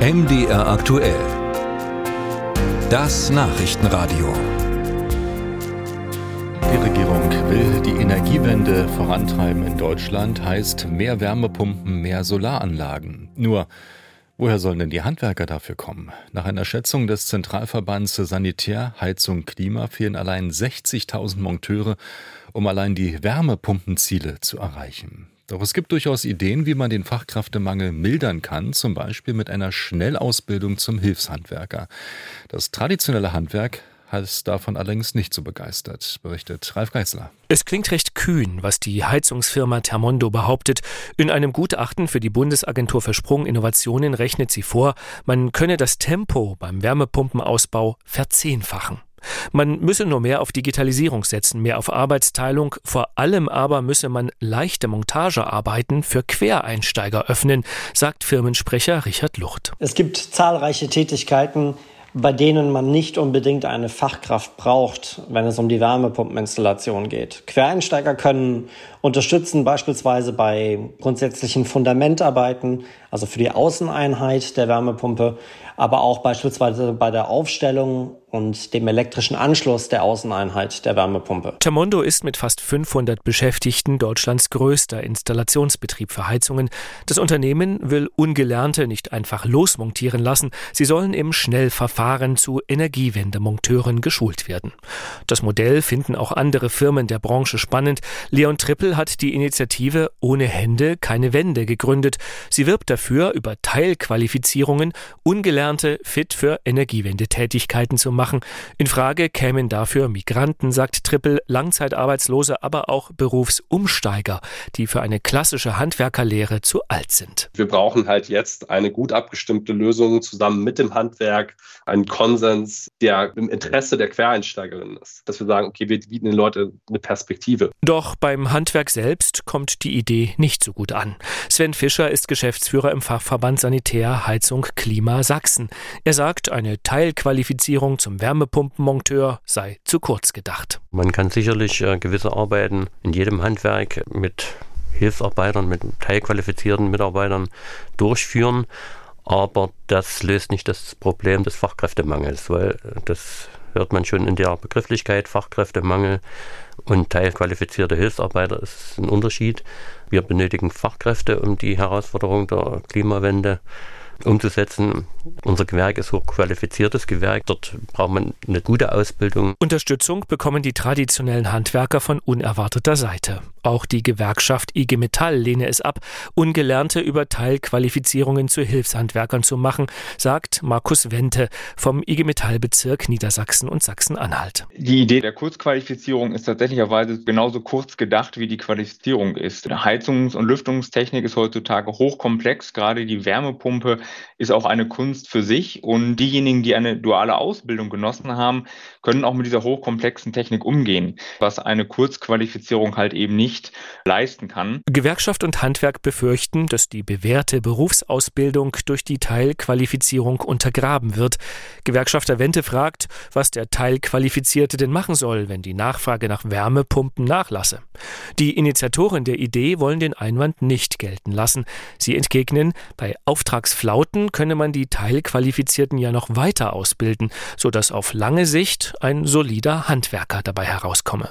MDR aktuell. Das Nachrichtenradio. Die Regierung will die Energiewende vorantreiben in Deutschland, heißt mehr Wärmepumpen, mehr Solaranlagen. Nur, woher sollen denn die Handwerker dafür kommen? Nach einer Schätzung des Zentralverbands Sanitär, Heizung, Klima fehlen allein 60.000 Monteure, um allein die Wärmepumpenziele zu erreichen. Doch es gibt durchaus Ideen, wie man den Fachkräftemangel mildern kann, zum Beispiel mit einer Schnellausbildung zum Hilfshandwerker. Das traditionelle Handwerk ist davon allerdings nicht so begeistert, berichtet Ralf Geißler. Es klingt recht kühn, was die Heizungsfirma Thermondo behauptet. In einem Gutachten für die Bundesagentur für Sprunginnovationen rechnet sie vor, man könne das Tempo beim Wärmepumpenausbau verzehnfachen. Man müsse nur mehr auf Digitalisierung setzen, mehr auf Arbeitsteilung, vor allem aber müsse man leichte Montagearbeiten für Quereinsteiger öffnen, sagt Firmensprecher Richard Lucht. Es gibt zahlreiche Tätigkeiten, bei denen man nicht unbedingt eine Fachkraft braucht, wenn es um die Wärmepumpeninstallation geht. Quereinsteiger können unterstützen beispielsweise bei grundsätzlichen Fundamentarbeiten, also für die Außeneinheit der Wärmepumpe, aber auch beispielsweise bei der Aufstellung und dem elektrischen Anschluss der Außeneinheit der Wärmepumpe. Tamondo ist mit fast 500 Beschäftigten Deutschlands größter Installationsbetrieb für Heizungen. Das Unternehmen will Ungelernte nicht einfach losmontieren lassen. Sie sollen im Schnellverfahren zu Energiewendemonteuren geschult werden. Das Modell finden auch andere Firmen der Branche spannend. Leon Trippel hat die Initiative Ohne Hände keine Wände gegründet. Sie wirbt dafür, über Teilqualifizierungen Ungelernte fit für Energiewendetätigkeiten zu machen machen. In Frage kämen dafür Migranten, sagt Trippel, Langzeitarbeitslose, aber auch Berufsumsteiger, die für eine klassische Handwerkerlehre zu alt sind. Wir brauchen halt jetzt eine gut abgestimmte Lösung zusammen mit dem Handwerk, einen Konsens, der im Interesse der Quereinsteigerinnen ist. Dass wir sagen, okay, wir bieten den Leuten eine Perspektive. Doch beim Handwerk selbst kommt die Idee nicht so gut an. Sven Fischer ist Geschäftsführer im Fachverband Sanitär, Heizung, Klima Sachsen. Er sagt, eine Teilqualifizierung zum zum Wärmepumpenmonteur sei zu kurz gedacht. Man kann sicherlich äh, gewisse Arbeiten in jedem Handwerk mit Hilfsarbeitern, mit teilqualifizierten Mitarbeitern durchführen. Aber das löst nicht das Problem des Fachkräftemangels, weil das hört man schon in der Begrifflichkeit Fachkräftemangel und teilqualifizierte Hilfsarbeiter ist ein Unterschied. Wir benötigen Fachkräfte, um die Herausforderung der Klimawende umzusetzen. Unser Gewerk ist hochqualifiziertes Gewerk. Dort braucht man eine gute Ausbildung. Unterstützung bekommen die traditionellen Handwerker von unerwarteter Seite. Auch die Gewerkschaft IG Metall lehne es ab, Ungelernte über Teilqualifizierungen zu Hilfshandwerkern zu machen, sagt Markus Wente vom IG Metall-Bezirk Niedersachsen und Sachsen-Anhalt. Die Idee der Kurzqualifizierung ist tatsächlicherweise genauso kurz gedacht, wie die Qualifizierung ist. Heizungs- und Lüftungstechnik ist heutzutage hochkomplex. Gerade die Wärmepumpe ist auch eine Kunst für sich. Und diejenigen, die eine duale Ausbildung genossen haben, können auch mit dieser hochkomplexen Technik umgehen, was eine Kurzqualifizierung halt eben nicht leisten kann. Gewerkschaft und Handwerk befürchten, dass die bewährte Berufsausbildung durch die Teilqualifizierung untergraben wird. Gewerkschafter Wente fragt, was der Teilqualifizierte denn machen soll, wenn die Nachfrage nach Wärmepumpen nachlasse. Die Initiatoren der Idee wollen den Einwand nicht gelten lassen. Sie entgegnen, bei Auftragsflauten könne man die Teilqualifizierten ja noch weiter ausbilden, sodass auf lange Sicht ein solider Handwerker dabei herauskomme.